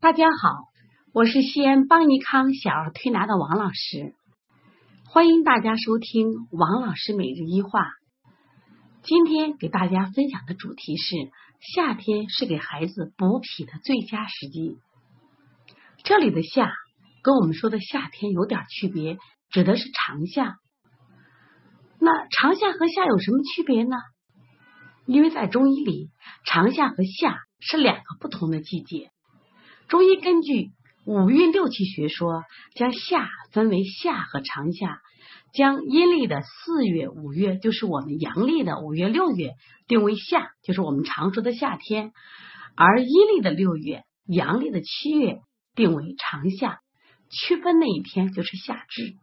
大家好，我是西安邦尼康小儿推拿的王老师，欢迎大家收听王老师每日一话。今天给大家分享的主题是：夏天是给孩子补脾的最佳时机。这里的夏跟我们说的夏天有点区别，指的是长夏。那长夏和夏有什么区别呢？因为在中医里，长夏和夏是两个不同的季节。中医根据五运六气学说，将夏分为夏和长夏，将阴历的四月、五月，就是我们阳历的五月、六月，定为夏，就是我们常说的夏天；而阴历的六月、阳历的七月，定为长夏。区分那一天就是夏至。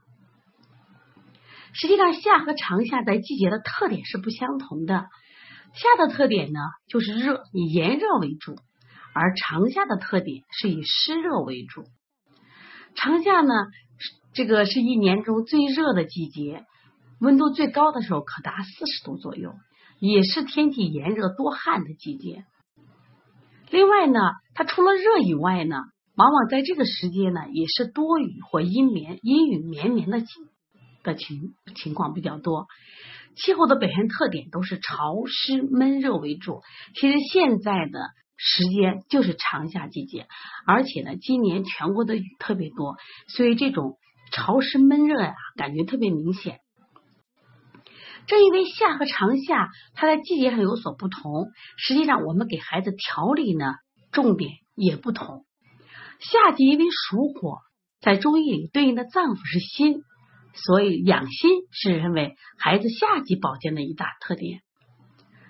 实际上，夏和长夏在季节的特点是不相同的。夏的特点呢，就是热，以炎热为主；而长夏的特点是以湿热为主。长夏呢，这个是一年中最热的季节，温度最高的时候可达四十度左右，也是天气炎热多汗的季节。另外呢，它除了热以外呢，往往在这个时间呢，也是多雨或阴绵、阴雨绵绵的。的情情况比较多，气候的表现特点都是潮湿闷热为主。其实现在的时间就是长夏季节，而且呢，今年全国的雨特别多，所以这种潮湿闷热呀，感觉特别明显。正因为夏和长夏它在季节上有所不同，实际上我们给孩子调理呢，重点也不同。夏季因为属火，在中医里对应的脏腑是心。所以养心是认为孩子夏季保健的一大特点。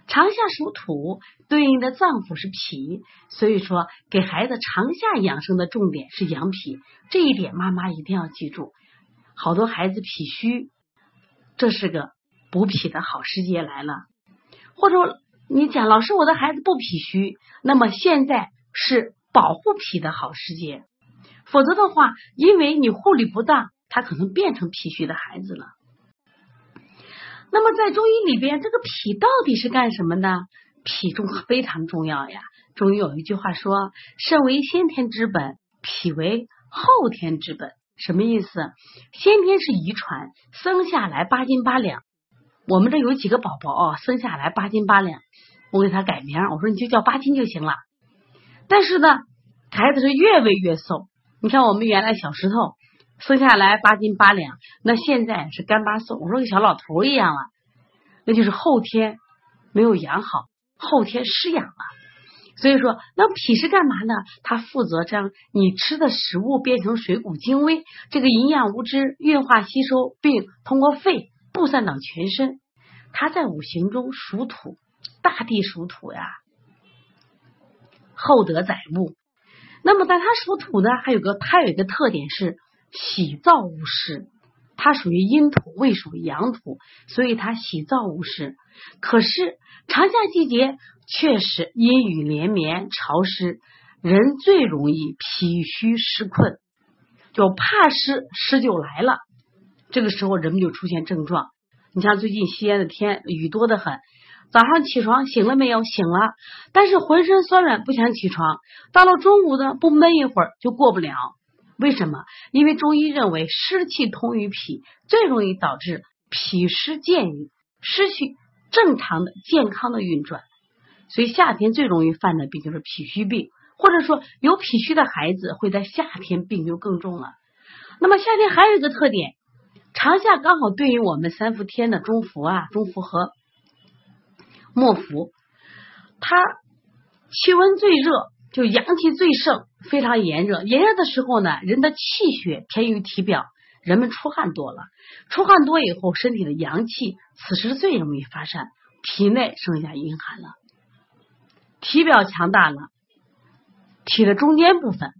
长夏属土，对应的脏腑是脾，所以说给孩子长夏养生的重点是养脾，这一点妈妈一定要记住。好多孩子脾虚，这是个补脾的好时节来了。或者你讲老师，我的孩子不脾虚，那么现在是保护脾的好时节。否则的话，因为你护理不当。他可能变成脾虚的孩子了。那么在中医里边，这个脾到底是干什么呢？脾重非常重要呀。中医有一句话说：“肾为先天之本，脾为后天之本。”什么意思？先天是遗传，生下来八斤八两。我们这有几个宝宝哦，生下来八斤八两，我给他改名，我说你就叫八斤就行了。但是呢，孩子是越喂越瘦。你看我们原来小石头。生下来八斤八两，那现在是干巴瘦，我说跟小老头一样了，那就是后天没有养好，后天失养了。所以说，那脾是干嘛呢？它负责将你吃的食物变成水谷精微，这个营养物质运化吸收，并通过肺布散到全身。它在五行中属土，大地属土呀，厚德载物。那么，但它属土呢，还有个它有一个特点是。喜燥无湿，它属于阴土，未属于阳土，所以它喜燥无湿。可是长夏季节确实阴雨连绵，潮湿，人最容易脾虚湿困，就怕湿，湿就来了。这个时候人们就出现症状。你像最近西安的天雨多的很，早上起床醒了没有？醒了，但是浑身酸软，不想起床。到了中午呢，不闷一会儿就过不了。为什么？因为中医认为湿气通于脾，最容易导致脾湿健运，失去正常的健康的运转。所以夏天最容易犯的病就是脾虚病，或者说有脾虚的孩子会在夏天病就更重了。那么夏天还有一个特点，长夏刚好对应我们三伏天的中伏啊，中伏和末伏，它气温最热。就阳气最盛，非常炎热。炎热的时候呢，人的气血偏于体表，人们出汗多了。出汗多以后，身体的阳气此时最容易发散，体内剩下阴寒了。体表强大了，体的中间部分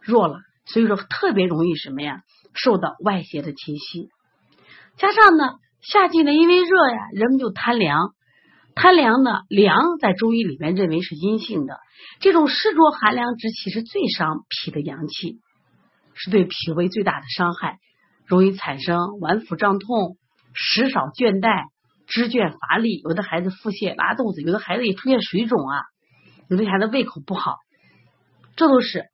弱了，所以说特别容易什么呀？受到外邪的侵袭。加上呢，夏季呢，因为热呀，人们就贪凉。贪凉呢，凉在中医里面认为是阴性的，这种湿浊寒凉之气是最伤脾的阳气，是对脾胃最大的伤害，容易产生脘腹胀痛、食少倦怠、肢倦乏力，有的孩子腹泻拉肚子，有的孩子也出现水肿啊，有的孩子胃口不好，这都是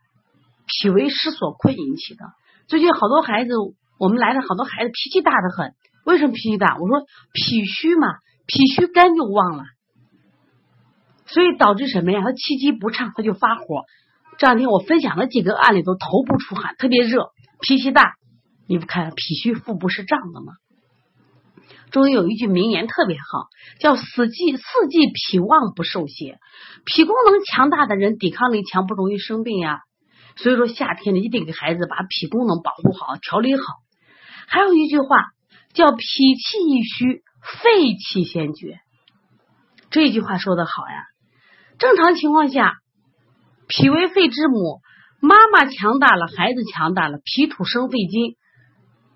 脾胃失所困引起的。最近好多孩子，我们来的好多孩子脾气大的很，为什么脾气大？我说脾虚嘛，脾虚肝就旺了，所以导致什么呀？他气机不畅，他就发火。这两天我分享了几个案例，都头部出汗，特别热，脾气大。你不看脾虚腹部是胀的吗？中医有一句名言特别好，叫“四季四季脾旺不受邪”。脾功能强大的人，抵抗力强，不容易生病呀。所以说夏天呢，一定给孩子把脾功能保护好，调理好。还有一句话叫“脾气一虚，肺气先绝”。这句话说的好呀。正常情况下，脾为肺之母，妈妈强大了，孩子强大了，脾土生肺经。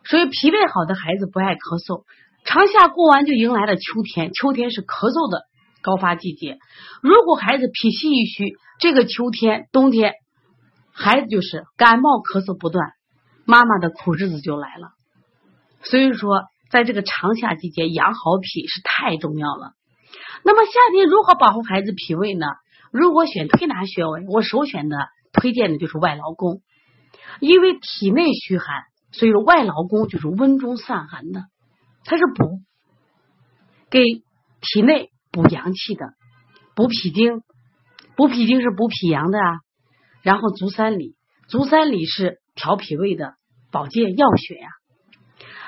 所以脾胃好的孩子不爱咳嗽，长夏过完就迎来了秋天，秋天是咳嗽的高发季节。如果孩子脾气一虚，这个秋天、冬天，孩子就是感冒咳嗽不断，妈妈的苦日子就来了。所以说，在这个长夏季节养好脾是太重要了。那么夏天如何保护孩子脾胃呢？如果选推拿穴位，我首选的推荐的就是外劳宫，因为体内虚寒。所以说，外劳宫就是温中散寒的，它是补给体内补阳气的，补脾经，补脾经是补脾阳的啊。然后足三里，足三里是调脾胃的保健药血呀。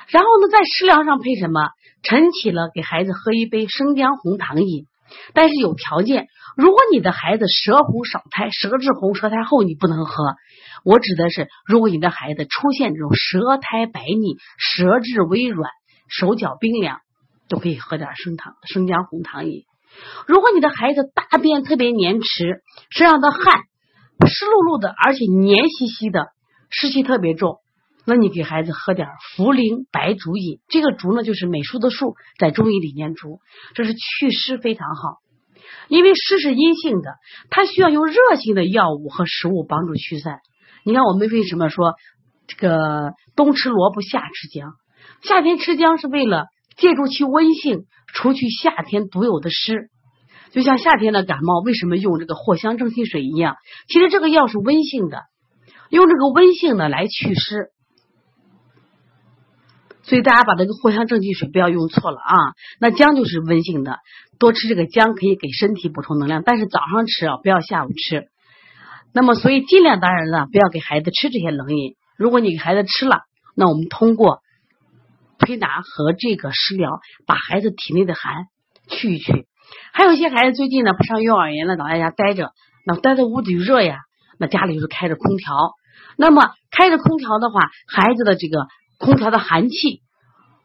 然后呢，在食疗上配什么？晨起了给孩子喝一杯生姜红糖饮，但是有条件，如果你的孩子舌红少苔，舌质红，舌苔厚，你不能喝。我指的是，如果你的孩子出现这种舌苔白腻、舌质微软、手脚冰凉，都可以喝点生糖、生姜红糖饮。如果你的孩子大便特别黏迟，身上的汗湿漉漉的，而且黏兮兮的，湿气特别重，那你给孩子喝点茯苓白术饮。这个竹呢，就是美术的术，在中医里念竹，这是祛湿非常好。因为湿是阴性的，它需要用热性的药物和食物帮助驱散。你看，我们为什么说这个冬吃萝卜夏吃姜？夏天吃姜是为了借助其温性，除去夏天独有的湿。就像夏天的感冒，为什么用这个藿香正气水一样？其实这个药是温性的，用这个温性的来祛湿。所以大家把这个藿香正气水不要用错了啊！那姜就是温性的，多吃这个姜可以给身体补充能量，但是早上吃啊，不要下午吃。那么，所以尽量当然了，不要给孩子吃这些冷饮。如果你给孩子吃了，那我们通过推拿和这个食疗，把孩子体内的寒去一去。还有一些孩子最近呢不上幼儿园了，老在家待着，那待在屋里热呀，那家里就是开着空调。那么开着空调的话，孩子的这个空调的寒气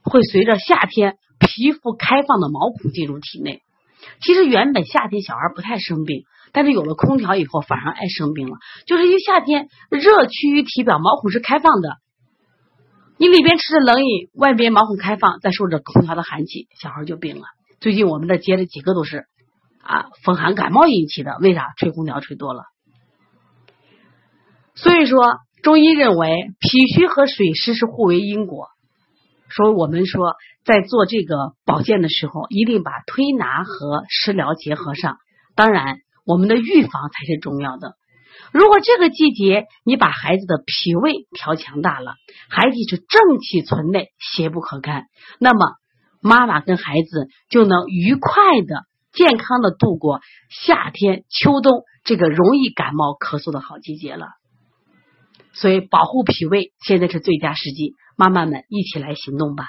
会随着夏天皮肤开放的毛孔进入体内。其实原本夏天小孩不太生病。但是有了空调以后，反而爱生病了。就是因为夏天热趋于体表，毛孔是开放的，你里边吃的冷饮，外边毛孔开放，再受着空调的寒气，小孩就病了。最近我们这接的几个都是啊风寒感冒引起的，为啥？吹空调吹多了。所以说，中医认为脾虚和水湿是互为因果。所以我们说，在做这个保健的时候，一定把推拿和食疗结合上。当然。我们的预防才是重要的。如果这个季节你把孩子的脾胃调强大了，孩子是正气存内，邪不可干，那么妈妈跟孩子就能愉快的、健康的度过夏天、秋冬这个容易感冒咳嗽的好季节了。所以，保护脾胃现在是最佳时机，妈妈们一起来行动吧。